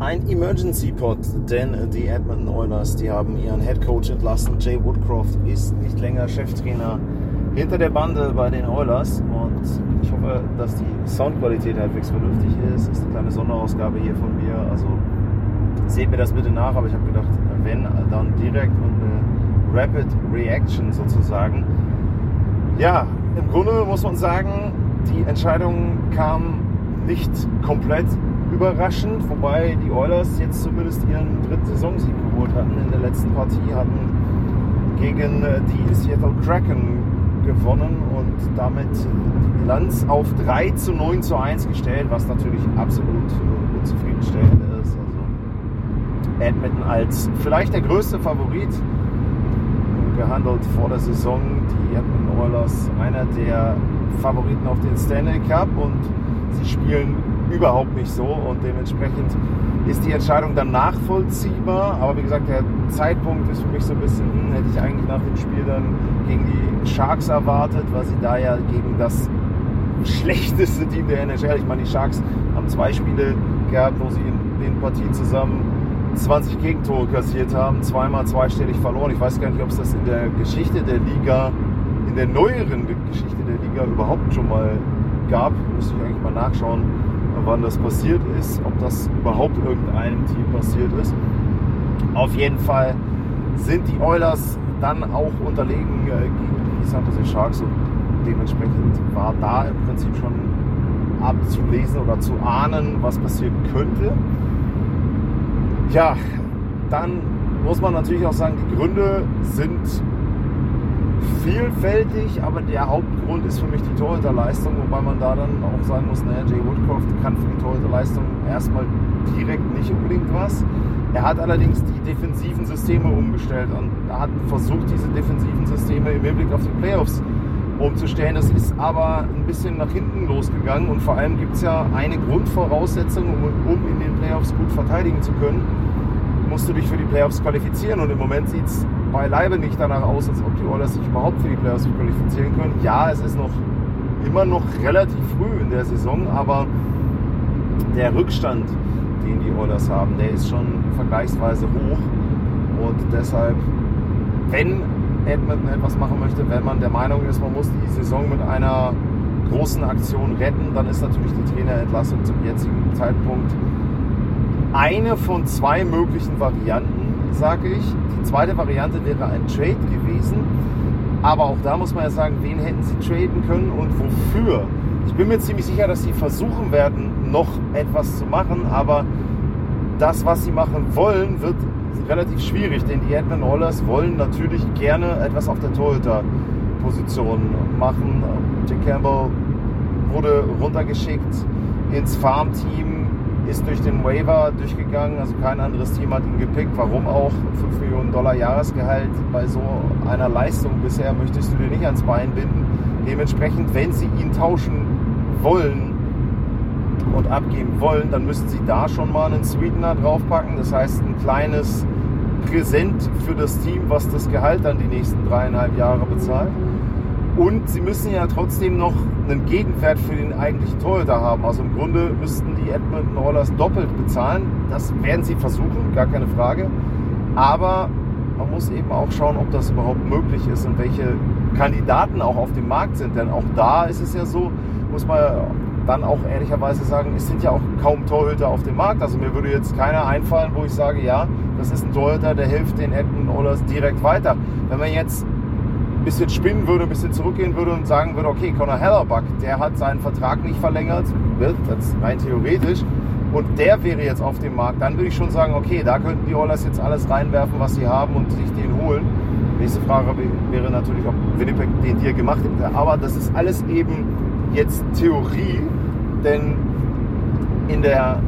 Ein Emergency Pod, denn die Edmonton Oilers, die haben ihren Head Coach entlassen. Jay Woodcroft ist nicht länger Cheftrainer hinter der Bande bei den Oilers und ich hoffe, dass die Soundqualität halbwegs vernünftig ist. Das ist eine kleine Sonderausgabe hier von mir, also seht mir das bitte nach, aber ich habe gedacht, wenn, dann direkt und eine Rapid Reaction sozusagen. Ja, im Grunde muss man sagen, die Entscheidung kam nicht komplett überraschend, wobei die Oilers jetzt zumindest ihren dritten Saisonsieg geholt hatten. In der letzten Partie hatten gegen die Seattle Kraken gewonnen und damit die Bilanz auf 3 zu 9 zu 1 gestellt, was natürlich absolut unzufriedenstellend ist. Also Edmonton als vielleicht der größte Favorit gehandelt vor der Saison. Die Edmonton Oilers einer der Favoriten auf den Stanley Cup und sie spielen überhaupt nicht so und dementsprechend ist die Entscheidung dann nachvollziehbar. Aber wie gesagt, der Zeitpunkt ist für mich so ein bisschen, hm, hätte ich eigentlich nach dem Spiel dann gegen die Sharks erwartet, weil sie da ja gegen das schlechteste Team der NHL, ich meine, die Sharks haben zwei Spiele gehabt, wo sie in den Partien zusammen 20 Gegentore kassiert haben, zweimal zweistellig verloren. Ich weiß gar nicht, ob es das in der Geschichte der Liga, in der neueren Geschichte der Liga überhaupt schon mal gab. Müsste ich eigentlich mal nachschauen, wann das passiert ist, ob das überhaupt irgendeinem Team passiert ist. Auf jeden Fall sind die Oilers dann auch unterlegen äh, gegen die San Jose Sharks und dementsprechend war da im Prinzip schon abzulesen oder zu ahnen, was passieren könnte. Ja, dann muss man natürlich auch sagen, die Gründe sind vielfältig, aber der Hauptgrund ist für mich die Torhüterleistung, wobei man da dann auch sagen muss, naja, Jay Woodcroft kann für die Torhüterleistung erstmal direkt nicht unbedingt was. Er hat allerdings die defensiven Systeme umgestellt und hat versucht, diese defensiven Systeme im Hinblick auf die Playoffs umzustellen. Das ist aber ein bisschen nach hinten losgegangen und vor allem gibt es ja eine Grundvoraussetzung, um, um in den Playoffs gut verteidigen zu können, musst du dich für die Playoffs qualifizieren und im Moment sieht es beileibe nicht danach aus, als ob die Oilers sich überhaupt für die Playoffs qualifizieren können. Ja, es ist noch immer noch relativ früh in der Saison, aber der Rückstand, den die Oilers haben, der ist schon vergleichsweise hoch und deshalb, wenn Edmonton etwas machen möchte, wenn man der Meinung ist, man muss die Saison mit einer großen Aktion retten, dann ist natürlich die Trainerentlassung zum jetzigen Zeitpunkt eine von zwei möglichen Varianten, sage ich. Die zweite Variante wäre ein Trade gewesen. Aber auch da muss man ja sagen, wen hätten sie traden können und wofür? Ich bin mir ziemlich sicher, dass sie versuchen werden, noch etwas zu machen, aber das, was sie machen wollen, wird relativ schwierig, denn die Edmonton Oilers wollen natürlich gerne etwas auf der Torhüter-Position machen. Jake Campbell wurde runtergeschickt ins Farmteam, ist durch den Waiver durchgegangen, also kein anderes Team hat ihn gepickt. Warum auch? 5 Millionen Dollar Jahresgehalt bei so einer Leistung bisher möchtest du dir nicht ans Bein binden. Dementsprechend, wenn sie ihn tauschen wollen, und abgeben wollen, dann müssen sie da schon mal einen Sweetener draufpacken. Das heißt, ein kleines Präsent für das Team, was das Gehalt dann die nächsten dreieinhalb Jahre bezahlt. Und sie müssen ja trotzdem noch einen Gegenwert für den eigentlichen Torhüter haben. Also im Grunde müssten die Edmonton Oilers doppelt bezahlen. Das werden sie versuchen, gar keine Frage. Aber man muss eben auch schauen, ob das überhaupt möglich ist und welche Kandidaten auch auf dem Markt sind. Denn auch da ist es ja so, muss man dann auch ehrlicherweise sagen, es sind ja auch kaum Torhüter auf dem Markt. Also mir würde jetzt keiner einfallen, wo ich sage, ja, das ist ein Torhüter, der hilft den Edmonton Oilers direkt weiter. Wenn man jetzt ein bisschen spinnen würde, ein bisschen zurückgehen würde und sagen würde, okay, Conor Hellerbuck, der hat seinen Vertrag nicht verlängert, wird das rein theoretisch, und der wäre jetzt auf dem Markt, dann würde ich schon sagen, okay, da könnten die Oilers jetzt alles reinwerfen, was sie haben und sich den holen. Nächste Frage wäre natürlich, ob Winnipeg den Deal gemacht hätte. Aber das ist alles eben jetzt Theorie, denn in der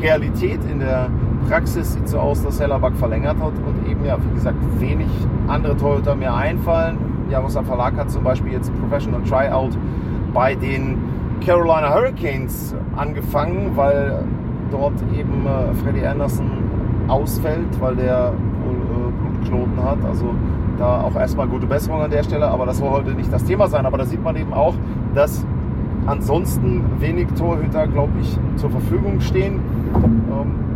Realität, in der Praxis sieht so aus, dass Hellerback verlängert hat und eben ja, wie gesagt, wenig andere Torhüter mehr einfallen. Jaroslav Verlag hat zum Beispiel jetzt Professional Tryout bei den Carolina Hurricanes angefangen, weil dort eben äh, Freddie Anderson ausfällt, weil der äh, Blutknoten hat. Also da auch erstmal gute Besserung an der Stelle, aber das soll heute nicht das Thema sein. Aber da sieht man eben auch, dass ansonsten wenig Torhüter, glaube ich, zur Verfügung stehen. Ähm,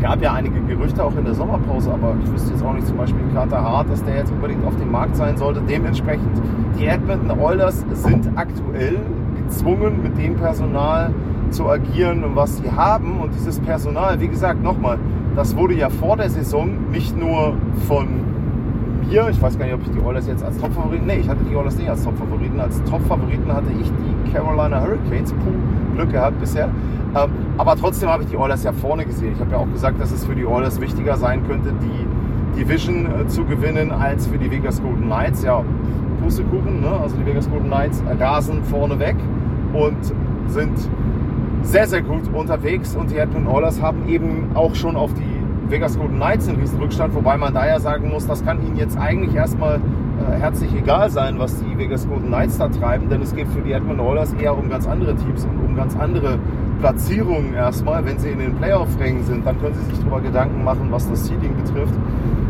gab ja einige Gerüchte auch in der Sommerpause, aber ich wüsste jetzt auch nicht zum Beispiel Carter Hart, dass der jetzt unbedingt auf dem Markt sein sollte. Dementsprechend, die Edmonton Oilers sind aktuell gezwungen, mit dem Personal zu agieren, was sie haben. Und dieses Personal, wie gesagt, nochmal, das wurde ja vor der Saison nicht nur von mir, ich weiß gar nicht, ob ich die Oilers jetzt als Top-Favoriten, nee, ich hatte die Oilers nicht als Top-Favoriten. Als Top-Favoriten hatte ich die Carolina Hurricanes, puh, Glück gehabt bisher. Ähm, aber trotzdem habe ich die Oilers ja vorne gesehen. Ich habe ja auch gesagt, dass es für die Oilers wichtiger sein könnte, die Division äh, zu gewinnen, als für die Vegas Golden Knights. Ja, Pustekuchen, ne? also die Vegas Golden Knights rasen vorne weg und sind sehr, sehr gut unterwegs. Und die Edmonton Oilers haben eben auch schon auf die Vegas Golden Knights einen riesen Rückstand, wobei man da ja sagen muss, das kann ihnen jetzt eigentlich erstmal äh, herzlich egal sein, was die Vegas Golden Knights da treiben, denn es geht für die Edmonton Oilers eher um ganz andere Teams und um ganz andere Platzierungen erstmal. Wenn sie in den Playoff-Rängen sind, dann können sie sich darüber Gedanken machen, was das Seeding betrifft.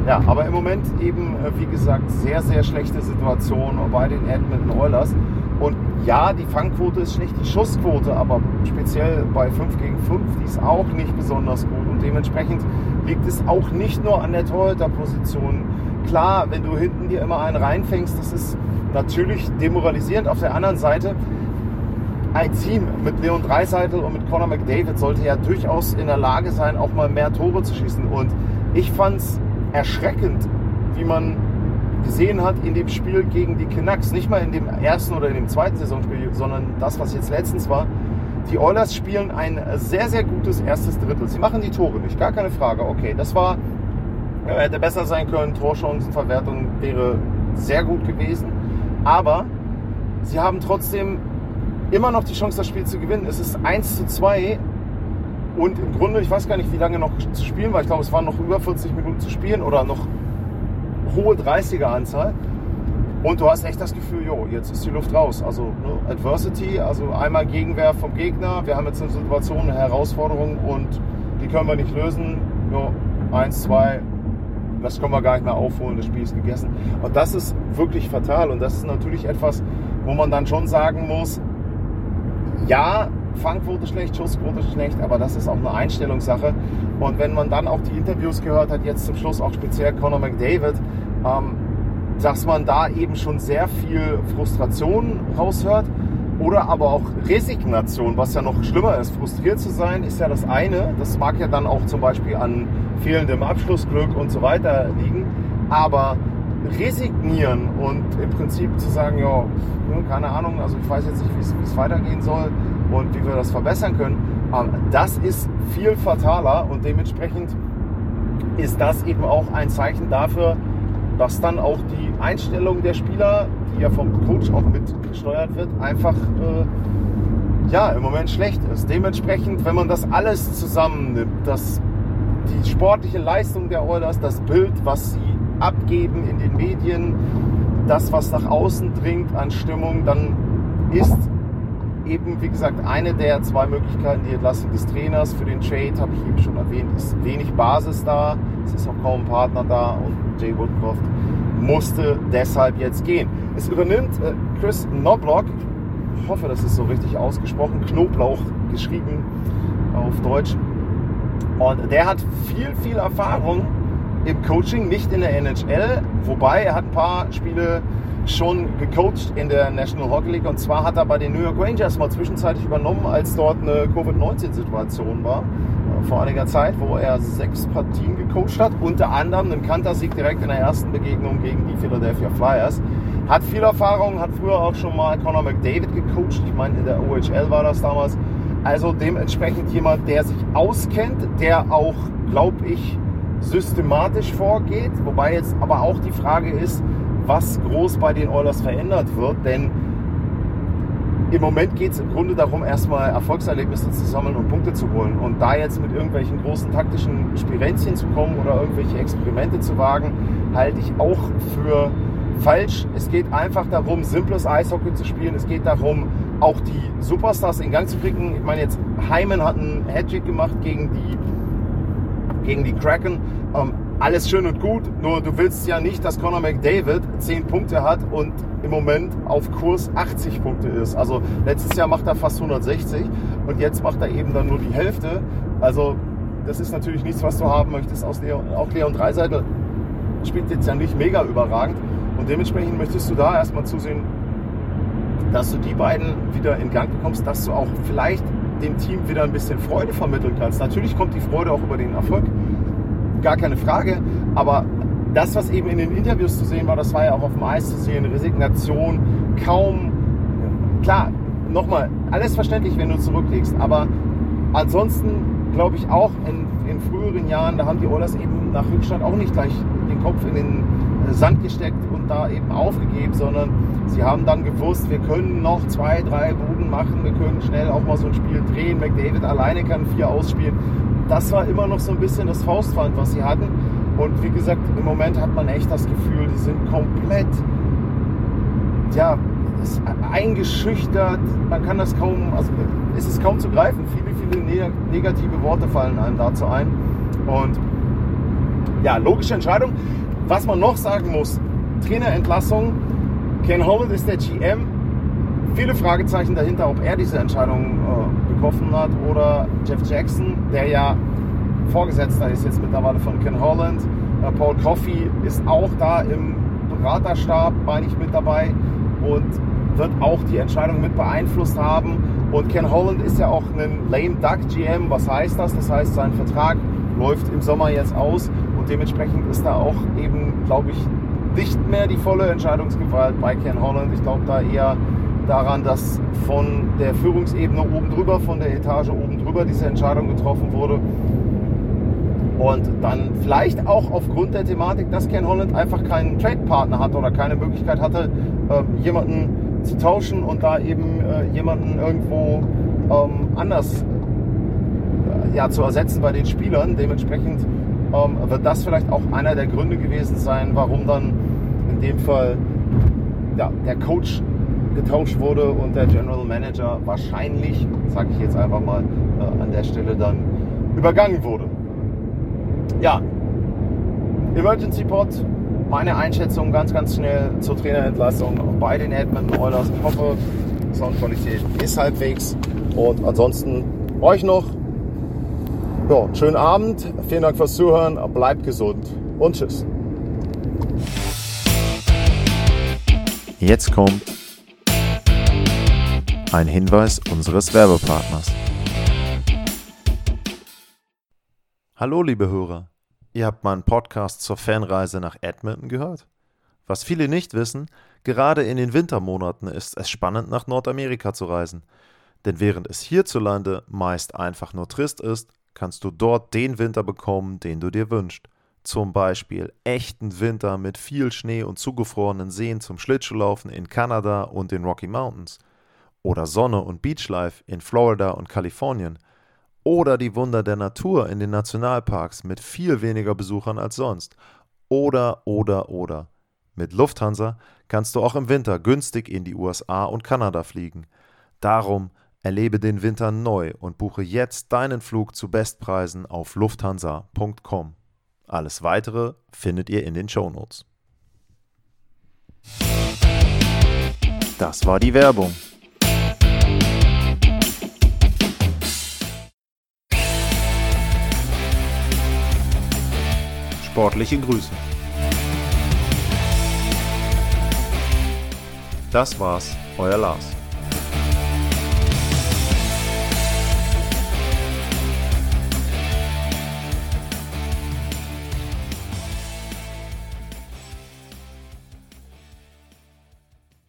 Ja, aber im Moment eben, äh, wie gesagt, sehr, sehr schlechte Situation bei den Edmonton Oilers. Und ja, die Fangquote ist schlecht, die Schussquote, aber speziell bei 5 gegen 5, die ist auch nicht besonders gut. Und dementsprechend liegt es auch nicht nur an der Torhüterposition. Klar, wenn du hinten dir immer einen reinfängst, das ist natürlich demoralisierend. Auf der anderen Seite, ein Team mit Leon Dreiseitel und mit Conor McDavid sollte ja durchaus in der Lage sein, auch mal mehr Tore zu schießen. Und ich fand es erschreckend, wie man gesehen hat in dem Spiel gegen die Canucks. Nicht mal in dem ersten oder in dem zweiten Saisonspiel, sondern das, was jetzt letztens war. Die Oilers spielen ein sehr, sehr gutes erstes Drittel. Sie machen die Tore nicht, gar keine Frage. Okay, das war, hätte besser sein können. Torchancenverwertung wäre sehr gut gewesen. Aber sie haben trotzdem immer noch die Chance, das Spiel zu gewinnen. Es ist 1 zu 2 und im Grunde, ich weiß gar nicht, wie lange noch zu spielen war. Ich glaube, es waren noch über 40 Minuten zu spielen oder noch hohe 30er-Anzahl. Und du hast echt das Gefühl, jo, jetzt ist die Luft raus. Also ne, Adversity, also einmal Gegenwehr vom Gegner. Wir haben jetzt eine Situation, eine Herausforderung und die können wir nicht lösen. Jo, eins, zwei, das können wir gar nicht mehr aufholen, das Spiel ist gegessen. Und das ist wirklich fatal. Und das ist natürlich etwas, wo man dann schon sagen muss, ja, Fangquote schlecht, Schussquote schlecht, aber das ist auch eine Einstellungssache. Und wenn man dann auch die Interviews gehört hat, jetzt zum Schluss auch speziell Conor McDavid, ähm, dass man da eben schon sehr viel Frustration raushört oder aber auch Resignation, was ja noch schlimmer ist. Frustriert zu sein ist ja das eine, das mag ja dann auch zum Beispiel an fehlendem Abschlussglück und so weiter liegen, aber resignieren und im Prinzip zu sagen, ja, keine Ahnung, also ich weiß jetzt nicht, wie es weitergehen soll und wie wir das verbessern können, das ist viel fataler und dementsprechend ist das eben auch ein Zeichen dafür, dass dann auch die Einstellung der Spieler, die ja vom Coach auch mit gesteuert wird, einfach äh, ja im Moment schlecht ist. Dementsprechend, wenn man das alles zusammennimmt, dass die sportliche Leistung der Oilers, das Bild, was sie abgeben in den Medien, das, was nach außen dringt an Stimmung, dann ist eben, wie gesagt, eine der zwei Möglichkeiten die Entlassung des Trainers. Für den Trade, habe ich eben schon erwähnt, ist wenig Basis da. Es ist auch kaum ein Partner da und Jay Woodcroft musste deshalb jetzt gehen. Es übernimmt äh, Chris Knobloch, ich hoffe, das ist so richtig ausgesprochen, Knoblauch geschrieben auf Deutsch. Und der hat viel, viel Erfahrung im Coaching, nicht in der NHL, wobei er hat ein paar Spiele schon gecoacht in der National Hockey League und zwar hat er bei den New York Rangers mal zwischenzeitlich übernommen, als dort eine Covid-19-Situation war äh, vor einiger Zeit, wo er sechs Partien gecoacht hat, unter anderem einen Kantersieg direkt in der ersten Begegnung gegen die Philadelphia Flyers. Hat viel Erfahrung, hat früher auch schon mal Conor McDavid gecoacht, ich meine in der OHL war das damals. Also dementsprechend jemand, der sich auskennt, der auch, glaube ich, systematisch vorgeht. Wobei jetzt aber auch die Frage ist, was groß bei den Oilers verändert wird. Denn im Moment geht es im Grunde darum, erstmal Erfolgserlebnisse zu sammeln und Punkte zu holen. Und da jetzt mit irgendwelchen großen taktischen Spirenzchen zu kommen oder irgendwelche Experimente zu wagen, halte ich auch für falsch. Es geht einfach darum, simples Eishockey zu spielen. Es geht darum, auch die Superstars in Gang zu kriegen. Ich meine, jetzt Hyman hat einen Hattrick gemacht gegen die, gegen die Kraken. Ähm, alles schön und gut, nur du willst ja nicht, dass Conor McDavid 10 Punkte hat und im Moment auf Kurs 80 Punkte ist. Also letztes Jahr macht er fast 160 und jetzt macht er eben dann nur die Hälfte. Also das ist natürlich nichts, was du haben möchtest. Aus Leon, auch Leon Dreiseitel spielt jetzt ja nicht mega überragend und dementsprechend möchtest du da erstmal zusehen, dass du die beiden wieder in Gang bekommst, dass du auch vielleicht dem Team wieder ein bisschen Freude vermitteln kannst. Natürlich kommt die Freude auch über den Erfolg, gar keine Frage. Aber das, was eben in den Interviews zu sehen war, das war ja auch auf dem Eis zu sehen, Resignation, kaum, klar, nochmal, alles verständlich, wenn du zurücklegst, aber ansonsten glaube ich auch in, in früheren Jahren, da haben die Oilers eben nach Rückstand auch nicht gleich den Kopf in den Sand gesteckt und da eben aufgegeben, sondern sie haben dann gewusst, wir können noch zwei, drei Boden machen, wir können schnell auch mal so ein Spiel drehen. McDavid alleine kann vier ausspielen das war immer noch so ein bisschen das Faustpfand, was sie hatten. Und wie gesagt, im Moment hat man echt das Gefühl, die sind komplett, ja, eingeschüchtert. Man kann das kaum, also es ist kaum zu greifen. Viele, viele negative Worte fallen einem dazu ein. Und ja, logische Entscheidung. Was man noch sagen muss, Trainerentlassung. Ken Holland ist der GM. Viele Fragezeichen dahinter, ob er diese Entscheidung äh, getroffen hat. Oder Jeff Jackson, der ja Vorgesetzter ist jetzt mittlerweile von Ken Holland. Äh, Paul Coffey ist auch da im Beraterstab, meine ich, mit dabei und wird auch die Entscheidung mit beeinflusst haben. Und Ken Holland ist ja auch ein Lame Duck GM. Was heißt das? Das heißt, sein Vertrag läuft im Sommer jetzt aus und dementsprechend ist da auch eben, glaube ich, nicht mehr die volle Entscheidungsgewalt bei Ken Holland. Ich glaube da eher daran, dass von der Führungsebene oben drüber, von der Etage oben drüber diese Entscheidung getroffen wurde. Und dann vielleicht auch aufgrund der Thematik, dass Ken Holland einfach keinen Trade-Partner hatte oder keine Möglichkeit hatte, äh, jemanden zu tauschen und da eben äh, jemanden irgendwo ähm, anders äh, ja, zu ersetzen bei den Spielern. Dementsprechend ähm, wird das vielleicht auch einer der Gründe gewesen sein, warum dann in dem Fall ja, der Coach getauscht wurde und der General Manager wahrscheinlich, sage ich jetzt einfach mal äh, an der Stelle, dann übergangen wurde. Ja, Emergency Pod, meine Einschätzung ganz, ganz schnell zur Trainerentlassung bei den Edmonton Oilers. Ich hoffe, Soundqualität ist halbwegs und ansonsten euch noch ja, schönen Abend, vielen Dank fürs Zuhören, bleibt gesund und tschüss. Jetzt kommt ein Hinweis unseres Werbepartners. Hallo liebe Hörer, ihr habt meinen Podcast zur Fanreise nach Edmonton gehört? Was viele nicht wissen, gerade in den Wintermonaten ist es spannend nach Nordamerika zu reisen. Denn während es hierzulande meist einfach nur trist ist, kannst du dort den Winter bekommen, den du dir wünschst. Zum Beispiel echten Winter mit viel Schnee und zugefrorenen Seen zum Schlittschuhlaufen in Kanada und den Rocky Mountains – oder Sonne und Beachlife in Florida und Kalifornien oder die Wunder der Natur in den Nationalparks mit viel weniger Besuchern als sonst oder oder oder. Mit Lufthansa kannst du auch im Winter günstig in die USA und Kanada fliegen. Darum erlebe den Winter neu und buche jetzt deinen Flug zu Bestpreisen auf lufthansa.com. Alles weitere findet ihr in den Shownotes. Das war die Werbung. Sportliche Grüße. Das war's, euer Lars.